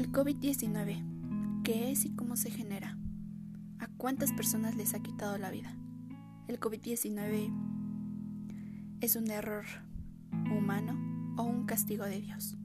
El COVID-19, ¿qué es y cómo se genera? ¿A cuántas personas les ha quitado la vida? El COVID-19 es un error humano o un castigo de Dios.